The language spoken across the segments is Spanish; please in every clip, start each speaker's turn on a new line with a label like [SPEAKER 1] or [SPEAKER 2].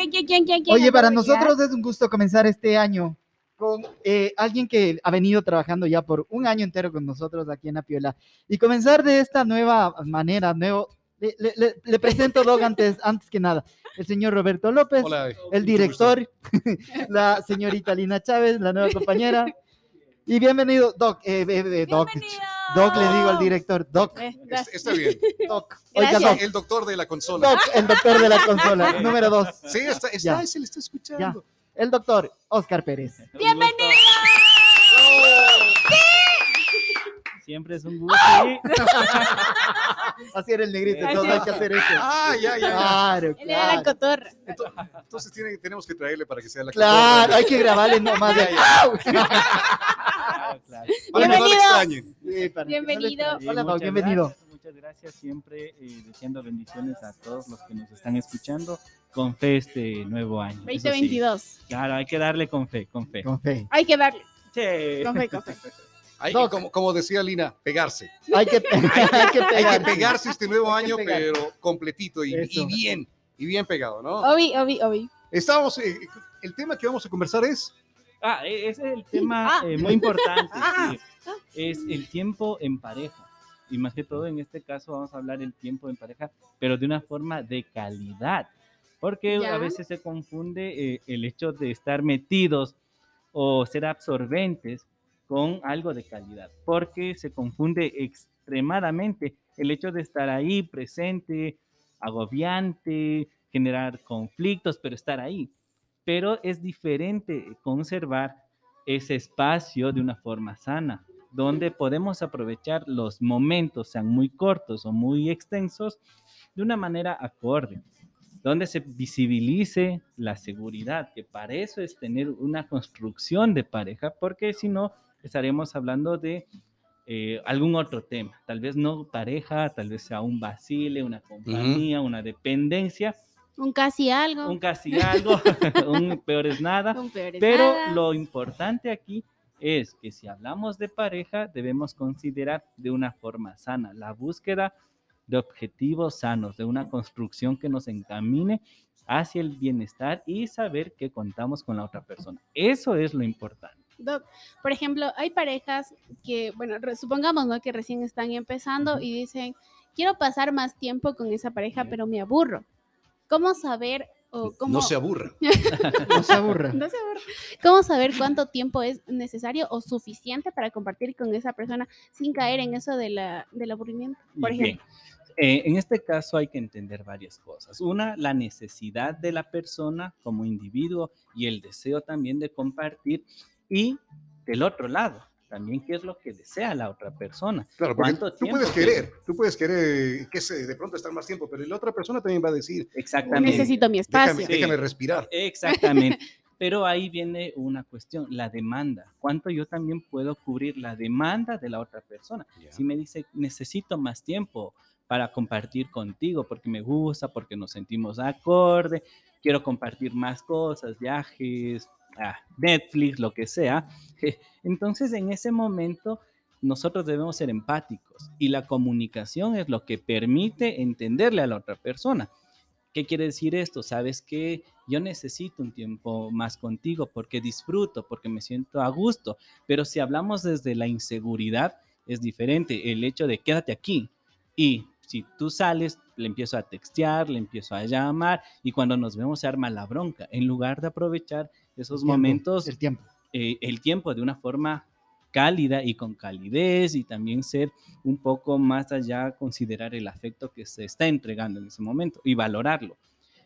[SPEAKER 1] ¿Quién, quién, quién, quién, quién?
[SPEAKER 2] Oye, para nosotros es un gusto comenzar este año con eh, alguien que ha venido trabajando ya por un año entero con nosotros aquí en Apiola y comenzar de esta nueva manera, nuevo. Le, le- le- le presento, Doc, antes, antes que nada, el señor Roberto López,
[SPEAKER 3] Hola.
[SPEAKER 2] el director, la señorita Lina Chávez, la nueva compañera. Y bienvenido, Doc. eh, eh, eh, Doc,
[SPEAKER 1] Bienvenido.
[SPEAKER 2] Doc, le digo al director, Doc,
[SPEAKER 1] Eh.
[SPEAKER 3] Está bien.
[SPEAKER 2] Doc. Oiga. Doc,
[SPEAKER 3] El doctor de la consola.
[SPEAKER 2] Doc, el doctor de la consola, número dos.
[SPEAKER 3] Sí, está, está,
[SPEAKER 2] Ya.
[SPEAKER 3] se le está escuchando.
[SPEAKER 2] El doctor Oscar Pérez.
[SPEAKER 1] Bienvenido.
[SPEAKER 4] Siempre es un gusto. sí.
[SPEAKER 2] Así era el negrito, entonces hay que hacer eso.
[SPEAKER 3] Ah, ya, ya, ya.
[SPEAKER 2] Claro,
[SPEAKER 1] Él era la
[SPEAKER 2] claro.
[SPEAKER 1] cotorra.
[SPEAKER 3] Entonces tiene- tenemos que traerle para que sea la
[SPEAKER 2] Claro,
[SPEAKER 3] cotorra.
[SPEAKER 2] hay que grabarle nomás de ¡Au!
[SPEAKER 4] Claro, claro.
[SPEAKER 3] Para que no le
[SPEAKER 1] Bienvenido.
[SPEAKER 2] Sí, para que no le
[SPEAKER 1] Bienvenido.
[SPEAKER 4] Eh,
[SPEAKER 2] Hola,
[SPEAKER 4] muchas
[SPEAKER 2] bienvenido.
[SPEAKER 4] gracias, muchas gracias. Siempre eh, deseando bendiciones a todos los que nos están escuchando con fe este nuevo año. Eso sí.
[SPEAKER 1] 2022.
[SPEAKER 4] Claro, hay que darle con fe, con fe.
[SPEAKER 2] Con fe.
[SPEAKER 1] Hay que darle.
[SPEAKER 4] Sí.
[SPEAKER 1] Con fe, con fe.
[SPEAKER 3] Hay,
[SPEAKER 2] Doc.
[SPEAKER 3] como, como decía Lina, pegarse.
[SPEAKER 2] Hay que, hay que
[SPEAKER 3] Hay que
[SPEAKER 2] pegar.
[SPEAKER 3] pegarse este nuevo año, pero completito y, y bien, y bien pegado, ¿no?
[SPEAKER 1] Obi, obi, obi.
[SPEAKER 3] Estamos, eh, el tema que vamos a conversar es,
[SPEAKER 4] Ah, e- ese es el tema
[SPEAKER 1] Ah.
[SPEAKER 4] eh, muy importante.
[SPEAKER 1] Ah.
[SPEAKER 4] sí. Es el tiempo en pareja. Y más que todo, en este caso, vamos a hablar del tiempo en pareja, pero de una forma de calidad. Porque
[SPEAKER 1] Ya.
[SPEAKER 4] a veces se confunde eh, el hecho de estar metidos o ser absorbentes con algo de calidad. Porque se confunde extremadamente el hecho de estar ahí presente, agobiante, generar conflictos, pero estar ahí pero es diferente conservar ese espacio de una forma sana, donde podemos aprovechar los momentos, sean muy cortos o muy extensos, de una manera acorde, donde se visibilice la seguridad, que para eso es tener una construcción de pareja, porque si no, estaremos hablando de eh, algún otro tema, tal vez no pareja, tal vez sea un vacile, una compañía, una dependencia,
[SPEAKER 1] Un casi algo.
[SPEAKER 4] un casi algo, un peor es nada.
[SPEAKER 1] Un peor es
[SPEAKER 4] Pero
[SPEAKER 1] nada.
[SPEAKER 4] lo importante aquí es que si hablamos de pareja, debemos considerar de una forma sana la búsqueda de objetivos sanos, de una construcción que nos encamine hacia el bienestar y saber que contamos con la otra persona. Eso es lo importante.
[SPEAKER 1] Doc, por ejemplo, hay parejas que, bueno, supongamos, ¿no? Que recién están empezando y dicen, quiero pasar más tiempo con esa pareja, pero me aburro. ¿Cómo saber o cómo...
[SPEAKER 3] no se aburra.
[SPEAKER 2] No se aburra.
[SPEAKER 1] No se aburre. ¿Cómo saber cuánto tiempo es necesario o suficiente para compartir con esa persona sin caer en eso de la, del aburrimiento? Por
[SPEAKER 4] Bien,
[SPEAKER 1] ejemplo.
[SPEAKER 4] eh, en este caso hay que entender varias cosas. Una, la necesidad de la persona como individuo y el deseo también de compartir. Y del otro lado, también qué es lo que desea la otra persona.
[SPEAKER 3] Claro, porque
[SPEAKER 4] ¿Cuánto
[SPEAKER 3] tú puedes querer, tú puedes querer que se, de pronto estar más tiempo, pero la otra persona también va a decir,
[SPEAKER 4] Exactamente.
[SPEAKER 1] Necesito mi espacio.
[SPEAKER 3] déjame,
[SPEAKER 4] Sí.
[SPEAKER 3] déjame respirar.
[SPEAKER 4] Exactamente. Pero ahí viene una cuestión, la demanda. ¿Cuánto yo también puedo cubrir la demanda de la otra persona?
[SPEAKER 3] Ya.
[SPEAKER 4] Si me dice, necesito más tiempo para compartir contigo, porque me gusta, porque nos sentimos acorde, quiero compartir más cosas, viajes, Netflix, lo que sea. Entonces, en ese momento, nosotros debemos ser empáticos y la comunicación es lo que permite entenderle a la otra persona. ¿Qué quiere decir esto? Sabes que yo necesito un tiempo más contigo porque disfruto, porque me siento a gusto, pero si hablamos desde la inseguridad, es diferente. El hecho de quédate aquí y si tú sales, le empiezo a textear, le empiezo a llamar y cuando nos vemos se arma la bronca. En lugar de aprovechar esos
[SPEAKER 2] Tiempo,
[SPEAKER 4] momentos,
[SPEAKER 2] El tiempo.
[SPEAKER 4] eh, el tiempo de una forma cálida y con calidez y también ser un poco más allá, considerar el afecto que se está entregando en ese momento y valorarlo.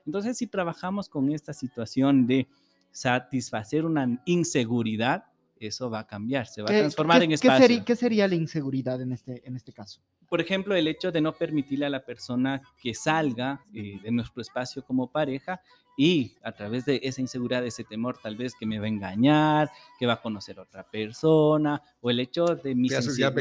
[SPEAKER 4] Entonces, si trabajamos con esta situación de satisfacer una inseguridad, eso va a cambiar, se va a
[SPEAKER 2] ¿Qué-
[SPEAKER 4] transformar
[SPEAKER 2] qué-
[SPEAKER 4] en
[SPEAKER 2] qué
[SPEAKER 4] espacio.
[SPEAKER 2] sería, qué sería la inseguridad en este, en este caso?
[SPEAKER 4] Por ejemplo, el hecho de no permitirle a la persona que salga eh, de nuestro espacio como pareja y a través de esa inseguridad, ese temor tal vez que me va a engañar, que va a conocer a otra persona, o el hecho de mis
[SPEAKER 3] ya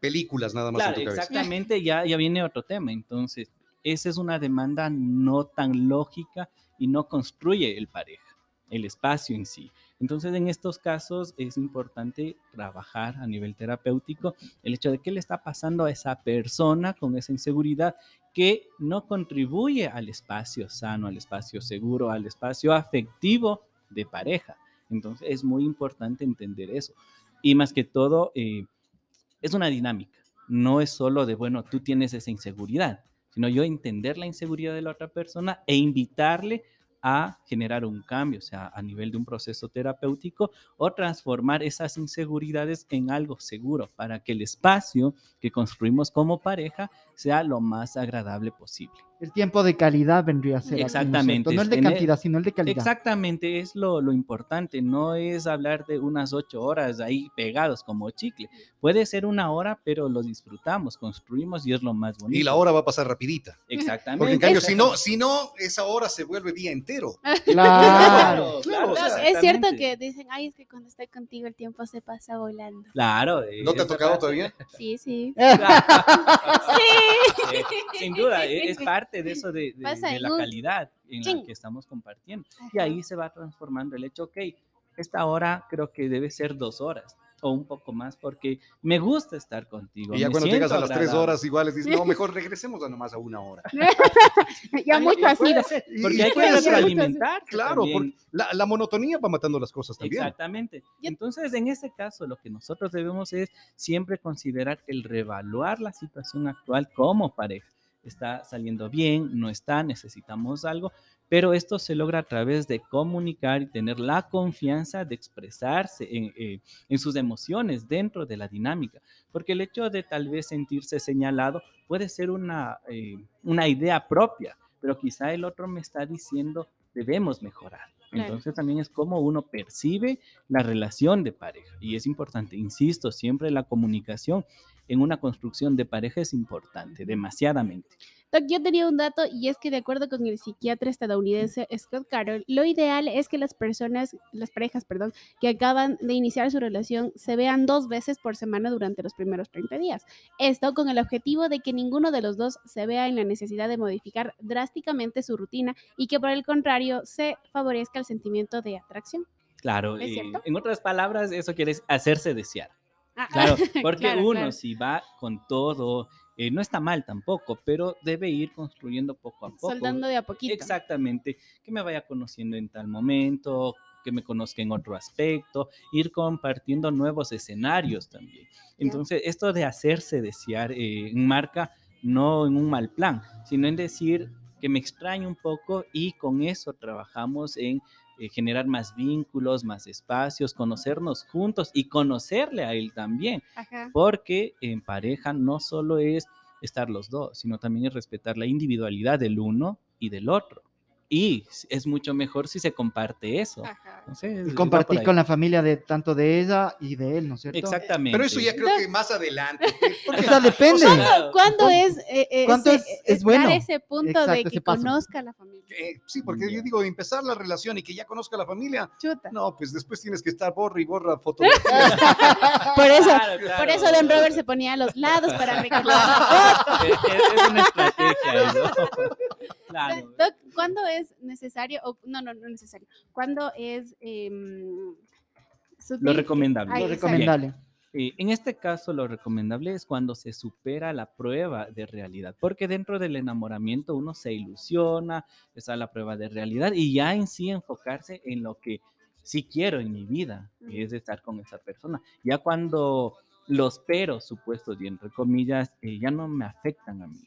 [SPEAKER 3] películas nada más
[SPEAKER 4] Claro,
[SPEAKER 3] en tu cabeza.
[SPEAKER 4] exactamente, ya, ya viene otro tema. Entonces, esa es una demanda no tan lógica y no construye el pareja. el espacio en sí. Entonces, en estos casos es importante trabajar a nivel terapéutico el hecho de qué le está pasando a esa persona con esa inseguridad que no contribuye al espacio sano, al espacio seguro, al espacio afectivo de pareja. Entonces, es muy importante entender eso. Y más que todo, eh, es una dinámica. No es solo de, bueno, tú tienes esa inseguridad, sino yo entender la inseguridad de la otra persona e invitarle a generar un cambio, o sea, a nivel de un proceso terapéutico o transformar esas inseguridades en algo seguro para que el espacio que construimos como pareja sea lo más agradable posible.
[SPEAKER 2] El tiempo de calidad vendría a ser. aquí, ¿no es
[SPEAKER 4] Exactamente?
[SPEAKER 2] No el de
[SPEAKER 4] tener-
[SPEAKER 2] cantidad, sino el de calidad.
[SPEAKER 4] Exactamente, es lo, lo importante, no es hablar de unas ocho horas ahí pegados como chicle. Puede ser una hora, pero lo disfrutamos, construimos y es lo más bonito.
[SPEAKER 3] Y la hora va a pasar rapidita.
[SPEAKER 4] Exactamente.
[SPEAKER 3] Porque en cambio, si no, si no, esa hora se vuelve día entero.
[SPEAKER 2] Claro.
[SPEAKER 3] Claro, o sea,
[SPEAKER 1] No, es cierto que dicen, ay, es que cuando estoy contigo el tiempo se pasa volando.
[SPEAKER 4] Claro. eh,
[SPEAKER 3] ¿No te ha tocado
[SPEAKER 4] parte-
[SPEAKER 3] todavía?
[SPEAKER 1] Sí, sí.
[SPEAKER 4] Sí, sin duda, e- es parte de eso de, la calidad en la que estamos compartiendo. Y ahí se va transformando el hecho, ok, esta hora creo que debe ser dos horas o un poco más porque me gusta estar contigo.
[SPEAKER 3] Y ya
[SPEAKER 4] me
[SPEAKER 3] cuando llegas a las tres horas iguales, dices, no, mejor regresemos a nomás a una hora.
[SPEAKER 1] ya mucho
[SPEAKER 4] y
[SPEAKER 1] ha sido.
[SPEAKER 4] Porque hay que retroalimentar.
[SPEAKER 3] Claro, porque la, la monotonía va matando las cosas también.
[SPEAKER 4] Exactamente. Entonces, en ese caso, lo que nosotros debemos es siempre considerar el reevaluar la situación actual como pareja. Está saliendo bien, no está, necesitamos algo, pero esto se logra a través de comunicar y tener la confianza de expresarse en, eh, en sus emociones dentro de la dinámica, porque el hecho de tal vez sentirse señalado puede ser una, eh, una idea propia, pero quizá el otro me está diciendo debemos mejorar. Entonces también es como uno percibe la relación de pareja. Y es importante, insisto, siempre la comunicación en una construcción de pareja es importante, demasiadamente.
[SPEAKER 1] Doc, yo tenía un dato y es que de acuerdo con el psiquiatra estadounidense Scott Carroll, lo ideal es que las personas, las parejas, perdón, que acaban de iniciar su relación se vean dos veces por semana durante los primeros 30 días. Esto con el objetivo de que ninguno de los dos se vea en la necesidad de modificar drásticamente su rutina y que por el contrario se favorezca el sentimiento de atracción.
[SPEAKER 4] Claro,
[SPEAKER 1] ¿Es cierto?
[SPEAKER 4] en otras palabras, eso quiere hacerse desear.
[SPEAKER 1] Ah,
[SPEAKER 4] Claro, porque
[SPEAKER 1] claro,
[SPEAKER 4] uno
[SPEAKER 1] claro.
[SPEAKER 4] si va con todo, eh, no está mal tampoco, pero debe ir construyendo poco a poco.
[SPEAKER 1] Soldando de a poquito.
[SPEAKER 4] Exactamente, que me vaya conociendo en tal momento, que me conozca en otro aspecto, ir compartiendo nuevos escenarios también. Entonces, esto de hacerse desear eh, enmarca no en un mal plan, sino en decir que me extraña un poco y con eso trabajamos en eh, generar más vínculos, más espacios, conocernos juntos y conocerle a él también,
[SPEAKER 1] Ajá.
[SPEAKER 4] porque en pareja no solo es estar los dos, sino también es respetar la individualidad del uno y del otro. Y es mucho mejor si se comparte eso.
[SPEAKER 2] Y
[SPEAKER 4] va por
[SPEAKER 2] compartir con la familia de tanto de ella y de él, ¿no es cierto?
[SPEAKER 4] Exactamente.
[SPEAKER 3] Pero eso ya creo que más adelante. porque-
[SPEAKER 2] O sea, depende.
[SPEAKER 1] ¿Cuándo
[SPEAKER 2] ¿Cuán-
[SPEAKER 1] es, eh, eh,
[SPEAKER 2] cuánto
[SPEAKER 1] ese-
[SPEAKER 2] es- es
[SPEAKER 1] estar
[SPEAKER 2] bueno?
[SPEAKER 1] ese punto
[SPEAKER 2] Exacto,
[SPEAKER 1] de que conozca a la familia?
[SPEAKER 3] Eh, sí, porque
[SPEAKER 4] Ya.
[SPEAKER 3] yo digo, empezar la relación y que ya conozca a la familia,
[SPEAKER 1] Chuta.
[SPEAKER 3] no, pues después tienes que estar borra y borra fotografías.
[SPEAKER 1] Por eso,
[SPEAKER 4] Claro,
[SPEAKER 1] por eso Don Robert se ponía a los lados para recordar.
[SPEAKER 4] Es, es- es una estrategia, ¿no? Claro.
[SPEAKER 1] ¿cuándo es necesario, o no, no, no necesario, cuándo es sutil
[SPEAKER 4] Lo recomendable.
[SPEAKER 1] Ay,
[SPEAKER 2] Lo recomendable.
[SPEAKER 4] Eh, en este caso, lo recomendable es cuando se supera la prueba de realidad, porque dentro del enamoramiento uno se ilusiona, está la prueba de realidad y ya en sí enfocarse en lo que sí quiero en mi vida, que es estar con esa persona. Ya cuando los peros supuestos y entre comillas eh, ya no me afectan a mí,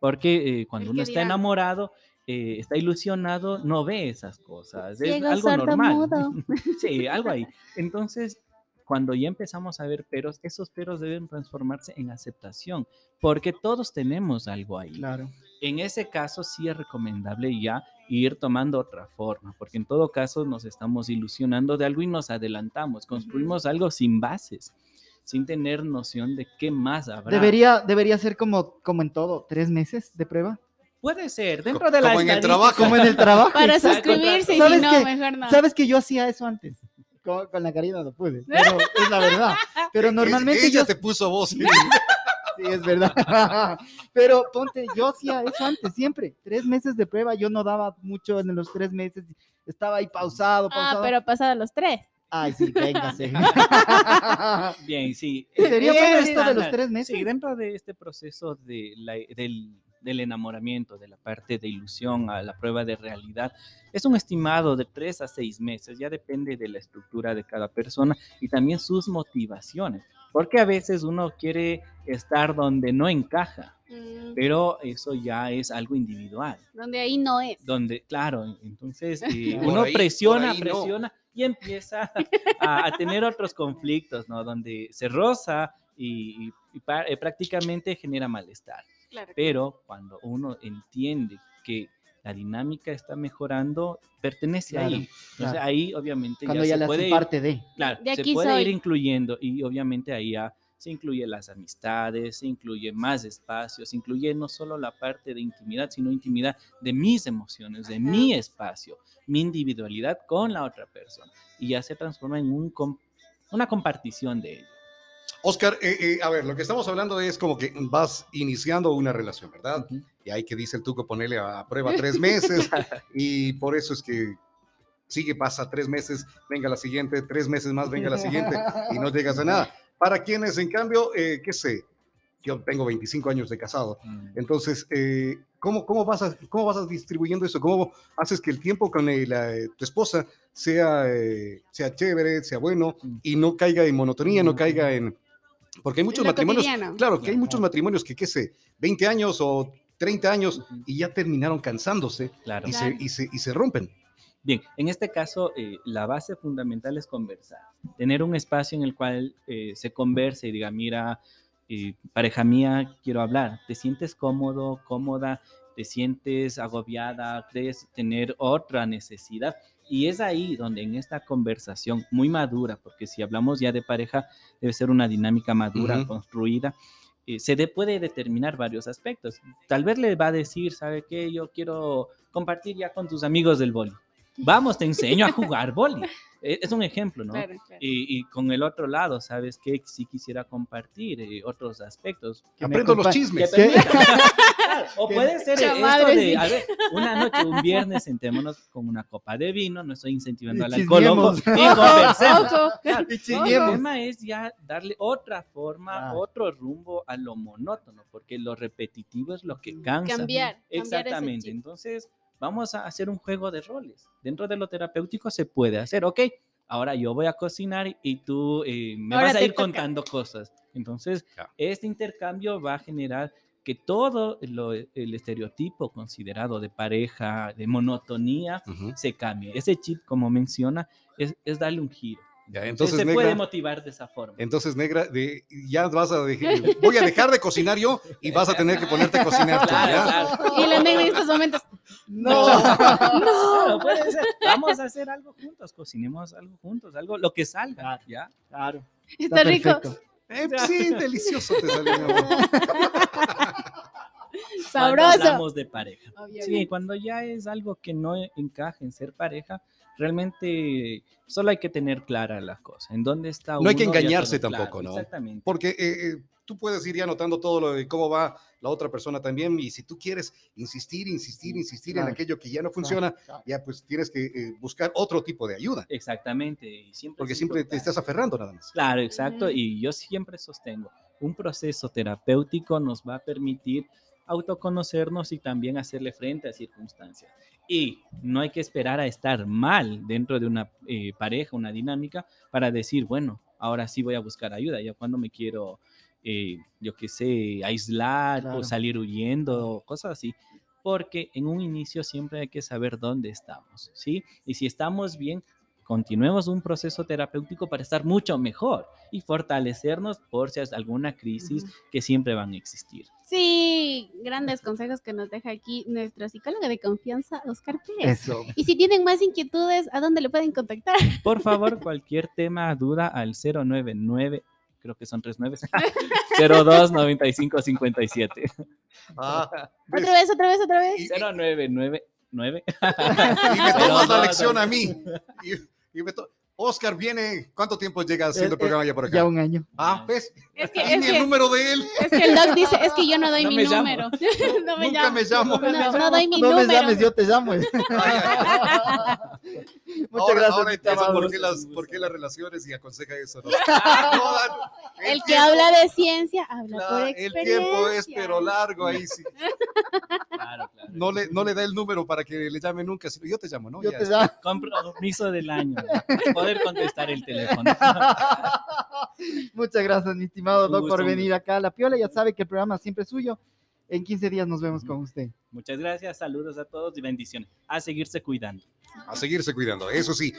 [SPEAKER 4] porque eh, cuando uno está
[SPEAKER 1] dirán.
[SPEAKER 4] enamorado, eh, está ilusionado, no ve esas cosas, es
[SPEAKER 1] Ciego,
[SPEAKER 4] algo
[SPEAKER 1] sordo,
[SPEAKER 4] normal.
[SPEAKER 1] mudo.
[SPEAKER 4] Sí, algo ahí. Entonces, cuando ya empezamos a ver peros, esos peros deben transformarse en aceptación, porque todos tenemos algo ahí.
[SPEAKER 2] Claro.
[SPEAKER 4] En ese caso sí es recomendable ya ir tomando otra forma, porque en todo caso nos estamos ilusionando de algo y nos adelantamos, construimos algo sin bases, sin tener noción de qué más habrá.
[SPEAKER 2] Debería, debería ser como, como en todo, tres meses de prueba.
[SPEAKER 4] Puede ser, dentro de la
[SPEAKER 3] Como en el trabajo.
[SPEAKER 2] Como en el trabajo.
[SPEAKER 1] Para
[SPEAKER 2] exacto.
[SPEAKER 1] suscribirse y si
[SPEAKER 2] ¿Sabes
[SPEAKER 1] no,
[SPEAKER 2] qué?
[SPEAKER 1] mejor no.
[SPEAKER 2] Sabes que yo hacía eso antes. Con, con la caridad no pude, pero es la verdad. Pero normalmente
[SPEAKER 3] Ella
[SPEAKER 2] yo
[SPEAKER 3] te puso voz.
[SPEAKER 2] Sí, Sí, es verdad. Pero ponte, yo hacía eso antes, siempre. Tres meses de prueba, yo no daba mucho en los tres meses. Estaba ahí pausado,
[SPEAKER 1] Ah,
[SPEAKER 2] pausado.
[SPEAKER 1] pero pasado los tres.
[SPEAKER 2] Ay, sí, véngase.
[SPEAKER 4] Bien, sí.
[SPEAKER 2] ¿Sería
[SPEAKER 4] Es
[SPEAKER 2] bueno esto de los tres meses?
[SPEAKER 4] Sí, dentro de este proceso de la- del, del enamoramiento, de la parte de ilusión a la prueba de realidad, es un estimado de tres a seis meses, ya depende de la estructura de cada persona y también sus motivaciones, porque a veces uno quiere estar donde no encaja,
[SPEAKER 1] Mm,
[SPEAKER 4] pero eso ya es algo individual.
[SPEAKER 1] donde ahí no es.
[SPEAKER 4] donde, claro, entonces eh, uno
[SPEAKER 3] ahí-
[SPEAKER 4] presiona,
[SPEAKER 3] ahí no.
[SPEAKER 4] presiona y empieza a, a tener otros conflictos, ¿no? Donde se roza y, y- y eh, prácticamente genera malestar.
[SPEAKER 1] Claro.
[SPEAKER 4] Pero cuando uno entiende que la dinámica está mejorando, pertenece
[SPEAKER 2] Claro,
[SPEAKER 4] ahí. Ahí obviamente
[SPEAKER 2] Cuando
[SPEAKER 4] ya
[SPEAKER 2] ya
[SPEAKER 4] se puede ir-
[SPEAKER 2] parte de.
[SPEAKER 4] Claro,
[SPEAKER 1] De
[SPEAKER 4] se puede ir incluyendo y obviamente ahí ya se incluye las amistades, se incluye más espacios, se incluye no solo la parte de intimidad, sino intimidad de mis emociones, de mi espacio, mi individualidad con la otra persona. Y ya se transforma en un una compartición de ello.
[SPEAKER 3] Oscar, eh, eh, a ver, lo que estamos hablando es como que vas iniciando una relación, ¿verdad? Y hay que dice el tuco ponerle a prueba tres meses y por eso es que sigue, pasa tres meses, venga la siguiente, tres meses más, venga la siguiente y no llegas a nada. Para quienes, en cambio, eh, qué sé, yo tengo 25 años de casado,
[SPEAKER 4] Mm.
[SPEAKER 3] entonces, eh, ¿cómo, cómo, vas a, ¿cómo vas a distribuyendo eso? ¿Cómo haces que el tiempo con la, eh, tu esposa sea, eh, sea chévere, sea bueno
[SPEAKER 4] Mm.
[SPEAKER 3] y no caiga en monotonía, no
[SPEAKER 2] Mm.
[SPEAKER 3] caiga en... Porque hay muchos
[SPEAKER 1] Lo
[SPEAKER 3] matrimonios,
[SPEAKER 1] cotidiano.
[SPEAKER 3] claro, que hay muchos matrimonios que, qué sé, 20 años o 30 años y ya terminaron cansándose
[SPEAKER 4] Claro.
[SPEAKER 3] y,
[SPEAKER 1] Claro.
[SPEAKER 3] se, y, se, y se rompen.
[SPEAKER 4] Bien, en este caso, eh, la base fundamental es conversar. Tener un espacio en el cual eh, se converse y diga, mira, eh, pareja mía, quiero hablar. ¿Te sientes cómodo, cómoda? ¿Te sientes agobiada? ¿Crees tener otra necesidad? Y es ahí donde en esta conversación muy madura, porque si hablamos ya de pareja, debe ser una dinámica madura, construida, eh, se de- puede determinar varios aspectos. Tal vez le va a decir, ¿sabe qué? Yo quiero compartir ya con tus amigos del boli. Vamos, te enseño a jugar boli. Eh, Es un ejemplo, ¿no?
[SPEAKER 1] Claro, claro.
[SPEAKER 4] Y, y con el otro lado, ¿sabes qué? Sí quisiera compartir eh, otros aspectos. que
[SPEAKER 3] Aprendo los
[SPEAKER 4] que
[SPEAKER 3] chismes.
[SPEAKER 4] o puede ser
[SPEAKER 1] Cha
[SPEAKER 4] esto de,
[SPEAKER 1] sí.
[SPEAKER 4] a ver, una noche, un viernes, sentémonos con una copa de vino, no estoy incentivando al alcohol, ojo, y conversemos.
[SPEAKER 1] Ojo.
[SPEAKER 4] Claro,
[SPEAKER 2] Y
[SPEAKER 4] el tema es ya darle otra forma,
[SPEAKER 2] Ah.
[SPEAKER 4] otro rumbo a lo monótono, porque lo repetitivo es lo que cansa.
[SPEAKER 1] Cambiar, cambiar
[SPEAKER 4] Exactamente.
[SPEAKER 1] chip.
[SPEAKER 4] Entonces, vamos a hacer un juego de roles. Dentro de lo terapéutico se puede hacer, ok. Ahora yo voy a cocinar y- tú eh, me
[SPEAKER 1] Ahora
[SPEAKER 4] vas a ir
[SPEAKER 1] toca.
[SPEAKER 4] contando cosas. Entonces, este intercambio va a generar que todo lo- el estereotipo considerado de pareja, de monotonía,
[SPEAKER 3] Ujú.
[SPEAKER 4] se cambie. Ese chip, como menciona, es, es darle un giro.
[SPEAKER 3] Ya,
[SPEAKER 4] Entonces, se puede
[SPEAKER 3] negra,
[SPEAKER 4] motivar de esa forma.
[SPEAKER 3] entonces, negra, de, ya vas a dejar, voy a dejar de cocinar yo y vas a tener que ponerte a cocinar tú,
[SPEAKER 4] Claro,
[SPEAKER 3] ¿ya?
[SPEAKER 4] claro.
[SPEAKER 1] Y la negra en estos momentos.
[SPEAKER 2] No.
[SPEAKER 4] Claro, puede ser. Vamos a hacer algo juntos, cocinemos algo juntos, algo, lo que salga,
[SPEAKER 2] Claro.
[SPEAKER 4] ¿ya?
[SPEAKER 2] Claro.
[SPEAKER 1] Está rico.
[SPEAKER 3] Eh, sí, delicioso te salió, amor.
[SPEAKER 4] Cuando
[SPEAKER 1] Sabroso.
[SPEAKER 4] hablamos de pareja. Sí, cuando ya es algo que no encaja en ser pareja, realmente solo hay que tener clara la cosa. ¿En dónde está
[SPEAKER 3] No hay que
[SPEAKER 4] uno?
[SPEAKER 3] Engañarse
[SPEAKER 4] todo claro,
[SPEAKER 3] tampoco, ¿no?
[SPEAKER 4] Exactamente.
[SPEAKER 3] Porque eh, eh, tú puedes ir ya notando todo lo de cómo va la otra persona también y si tú quieres insistir, insistir, insistir
[SPEAKER 2] Claro.
[SPEAKER 3] en aquello que ya no funciona,
[SPEAKER 2] Claro.
[SPEAKER 3] ya pues tienes que eh, buscar otro tipo de ayuda,
[SPEAKER 4] Exactamente. y siempre
[SPEAKER 3] porque siempre te estás aferrando nada más.
[SPEAKER 4] Claro, exacto. Y yo siempre sostengo, un proceso terapéutico nos va a permitir autoconocernos y también hacerle frente a circunstancias. Y no hay que esperar a estar mal dentro de una eh, pareja, una dinámica, para decir, bueno, ahora sí voy a buscar ayuda, ya cuando me quiero, eh, yo qué sé, aislar
[SPEAKER 2] Claro.
[SPEAKER 4] o salir huyendo, o cosas así. Porque en un inicio siempre hay que saber dónde estamos, ¿sí? Y si estamos bien, continuemos un proceso terapéutico para estar mucho mejor y fortalecernos por si hay alguna crisis que siempre van a existir.
[SPEAKER 1] Sí, grandes consejos que nos deja aquí nuestra psicóloga de confianza, Oscar Pérez.
[SPEAKER 2] Eso.
[SPEAKER 1] Y si tienen más inquietudes, ¿a dónde le pueden contactar?
[SPEAKER 4] Por favor, cualquier tema, duda al 099, creo que son tres nueves, 02 95 57.
[SPEAKER 3] Ah.
[SPEAKER 1] Otra vez, otra vez, otra vez.
[SPEAKER 3] Y-
[SPEAKER 4] 0999.
[SPEAKER 3] y me tomas la lección a mí. Y- y me to- Oscar viene, ¿cuánto tiempo llega haciendo el programa ya por acá?
[SPEAKER 2] Ya un año.
[SPEAKER 3] Ah, ¿ves?
[SPEAKER 1] Es que, es
[SPEAKER 3] ni el número de él.
[SPEAKER 1] es que el doc dice, es que yo no doy
[SPEAKER 4] No
[SPEAKER 1] mi
[SPEAKER 4] me
[SPEAKER 1] número. no me
[SPEAKER 3] Nunca
[SPEAKER 1] llamo.
[SPEAKER 3] me llamo.
[SPEAKER 1] No, no doy mi
[SPEAKER 2] no me
[SPEAKER 1] número.
[SPEAKER 2] llames, yo te llamo. Muchas
[SPEAKER 3] ahora,
[SPEAKER 2] gracias.
[SPEAKER 3] ahora entiendo por qué, las, por qué las relaciones y aconseja eso. ¿no? Jodan,
[SPEAKER 1] El que
[SPEAKER 3] tiempo-
[SPEAKER 1] habla de ciencia habla
[SPEAKER 3] la-
[SPEAKER 1] por
[SPEAKER 3] el
[SPEAKER 1] experiencia.
[SPEAKER 3] tiempo es pero largo ahí sí.
[SPEAKER 4] Claro, claro.
[SPEAKER 3] No le, no le da el número para que le llame nunca, sino yo te llamo, ¿no?
[SPEAKER 2] Yo
[SPEAKER 3] Ya
[SPEAKER 2] te llamo.
[SPEAKER 4] Compromiso del año. Poder contestar el teléfono.
[SPEAKER 2] Muchas gracias, mi estimado Doc, por venir acá a La Piola. Ya sabe que el programa siempre es suyo. En 15 días nos vemos con usted.
[SPEAKER 4] Muchas gracias, saludos a todos y bendiciones. A seguirse cuidando.
[SPEAKER 3] A seguirse cuidando, eso sí,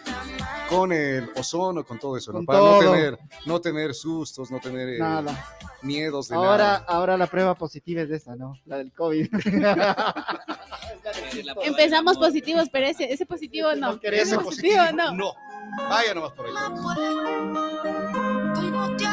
[SPEAKER 3] con el ozono, con todo eso, ¿no?
[SPEAKER 2] Con
[SPEAKER 3] para
[SPEAKER 2] todo.
[SPEAKER 3] no tener, no tener sustos, no tener eh,
[SPEAKER 2] Nada.
[SPEAKER 3] miedos de
[SPEAKER 2] Ahora,
[SPEAKER 3] nada.
[SPEAKER 2] ahora la prueba positiva es esa, ¿no? La del COVID.
[SPEAKER 1] Empezamos positivos, pero ese, ese positivo no.
[SPEAKER 2] No queremos
[SPEAKER 1] Ese
[SPEAKER 3] positivo,
[SPEAKER 1] no.
[SPEAKER 3] no. Vaya nomás por ahí.
[SPEAKER 5] ¿Cómo te